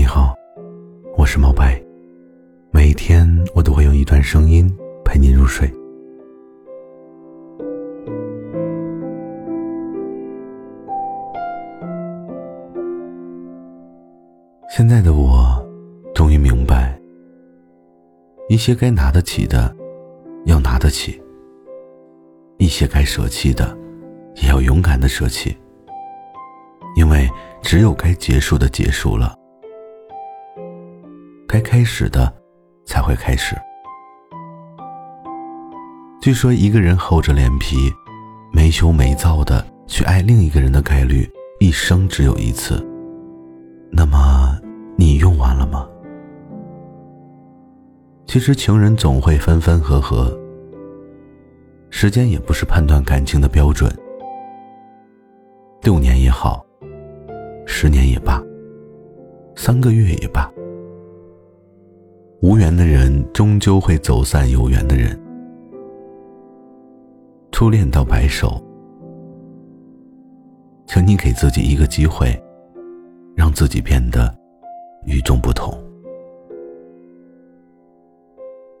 你好，我是毛白。每一天我都会用一段声音陪你入睡。现在的我，终于明白，一些该拿得起的，要拿得起；一些该舍弃的，也要勇敢的舍弃。因为只有该结束的结束了，该开始的才会开始。据说一个人厚着脸皮、没羞没臊的去爱另一个人的概率，一生只有一次。那么，你用完了吗？其实情人总会分分合合，时间也不是判断感情的标准。六年也好。十年也罢，三个月也罢，无缘的人终究会走散，有缘的人，初恋到白首，请你给自己一个机会，让自己变得与众不同。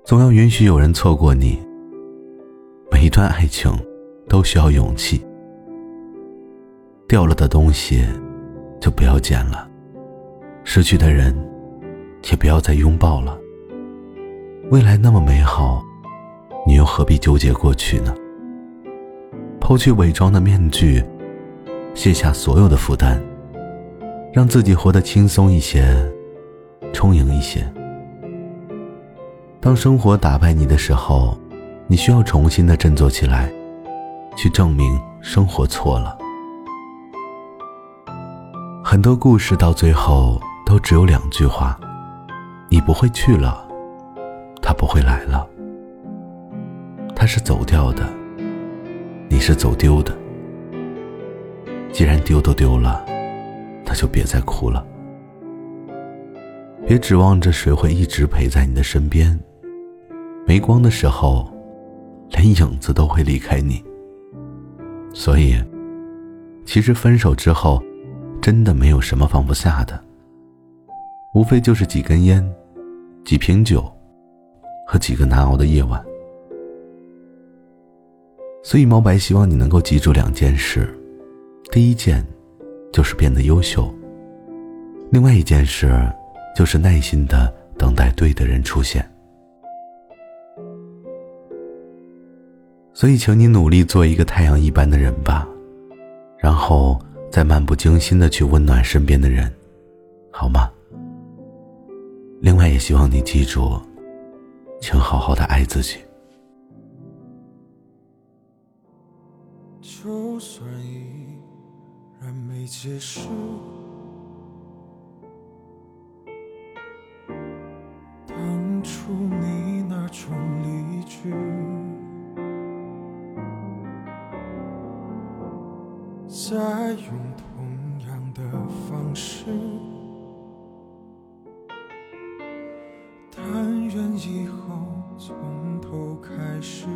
总要允许有人错过你。每一段爱情都需要勇气，掉了的东西。就不要捡了，失去的人，也不要再拥抱了。未来那么美好，你又何必纠结过去呢？抛去伪装的面具，卸下所有的负担，让自己活得轻松一些，充盈一些。当生活打败你的时候，你需要重新的振作起来，去证明生活错了。很多故事到最后都只有两句话：你不会去了，回来了。他是走掉的，你是走丢的。既然丢都丢了，那就别再哭了。别指望着谁会一直陪在你的身边，没光的时候，连影子都会离开你。所以，其实分手之后。真的没有什么放不下的，无非就是几根烟、几瓶酒和几个难熬的夜晚。所以毛白希望你能够记住两件事：第一件就是变得优秀；另外一件事就是耐心的等待对的人出现。所以，请你努力做一个太阳一般的人吧，然后。再漫不经心的去温暖身边的人，好吗？另外，也希望你记住，请好好的爱自己。就算依然没结束，当初你那种离去。再用同样的方式，愿以后从头开始。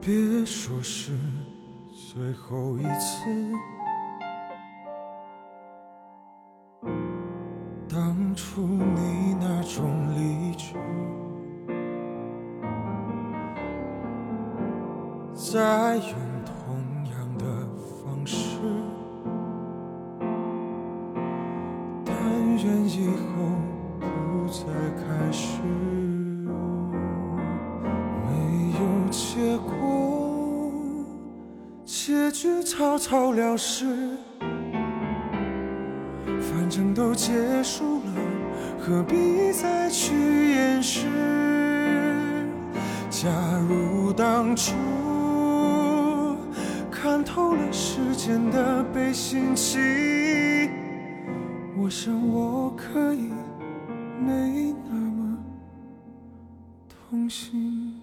别说是最后一次，当初你那种离去。再用开始。没有结果，结局草草了事，反正都结束了，何必再去掩饰？假如当初。看透了世间的悲心情，我想我可以没那么空心。